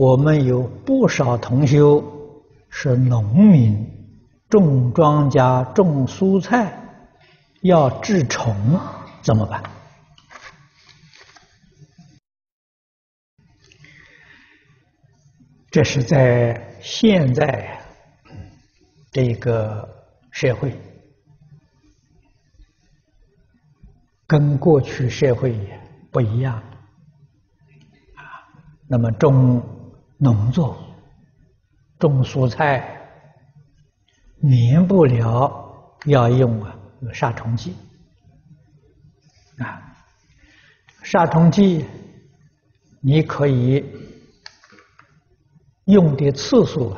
我们有不少同修是农民，种庄稼、种蔬菜，要治虫怎么办？这是在现在这个社会，跟过去社会不一样啊。那么种农作物、种蔬菜，免不了要用啊杀虫剂啊。杀虫剂你可以。用的次数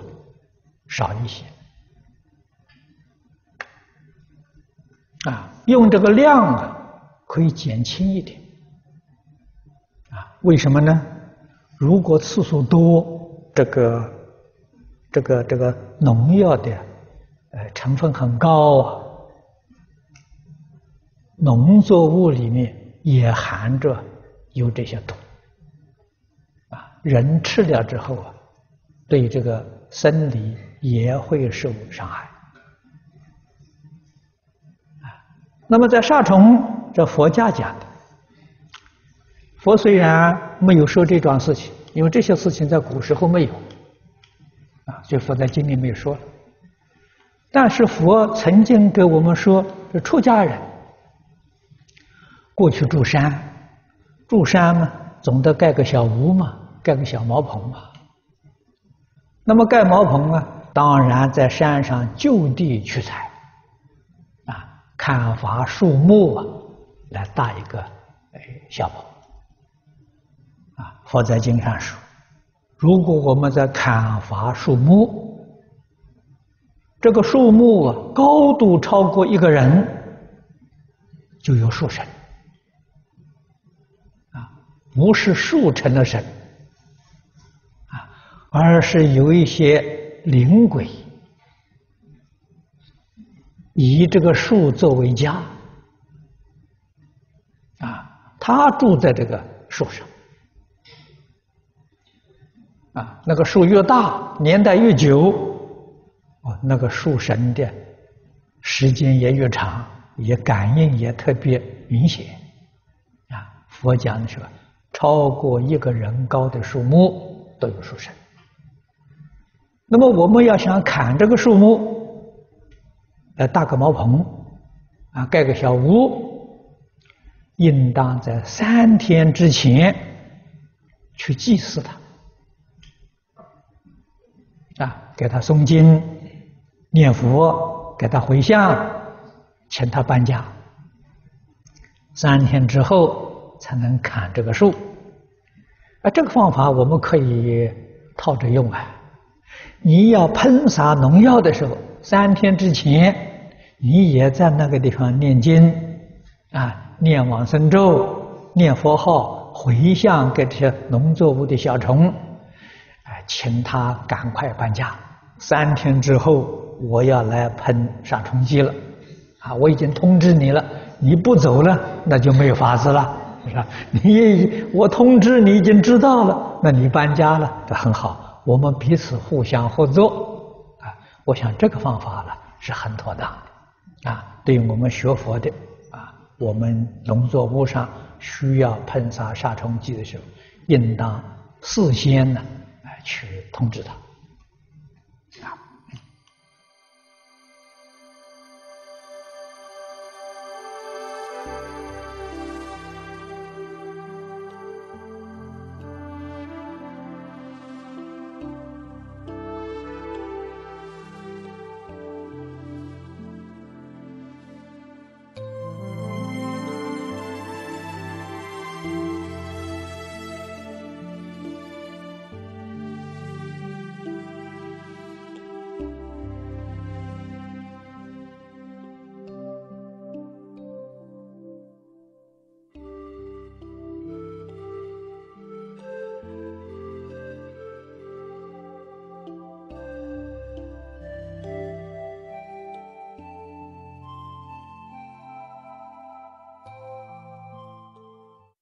少一些，啊，用这个量啊可以减轻一点，啊，为什么呢？如果次数多，这个这个这个农药的呃成分很高啊，农作物里面也含着有这些毒，啊，人吃了之后啊。对这个生理也会受伤害啊。那么在杀虫，这佛家讲的，佛虽然没有说这桩事情，因为这些事情在古时候没有啊，所以佛在经里没有说。但是佛曾经给我们说，这出家人过去住山，住山嘛，总得盖个小屋嘛，盖个小茅棚嘛。那么盖茅棚啊，当然在山上就地取材，啊，砍伐树木啊，来搭一个哎小棚。佛在经上说，如果我们在砍伐树木，这个树木啊高度超过一个人，就有树神，啊，不是树成了神。啊而是有一些灵鬼以这个树作为家，啊，他住在这个树上，啊，那个树越大，年代越久，哦，那个树神的时间也越长，也感应也特别明显，啊，佛讲的说，超过一个人高的树木都有树神。那么我们要想砍这个树木，来搭个茅棚，啊，盖个小屋，应当在三天之前去祭祀它，啊，给他诵经、念佛，给他回向，请他搬家。三天之后才能砍这个树，啊，这个方法我们可以套着用啊。你要喷洒农药的时候，三天之前，你也在那个地方念经，啊，念往生咒，念佛号，回向给这些农作物的小虫，请他赶快搬家。三天之后，我要来喷杀虫剂了，啊，我已经通知你了，你不走了，那就没有法子了，是吧？你我通知你已经知道了，那你搬家了，这很好。我们彼此互相合作啊，我想这个方法呢是很妥当的啊。对于我们学佛的啊，我们农作物上需要喷洒杀虫剂的时候，应当事先呢去通知他。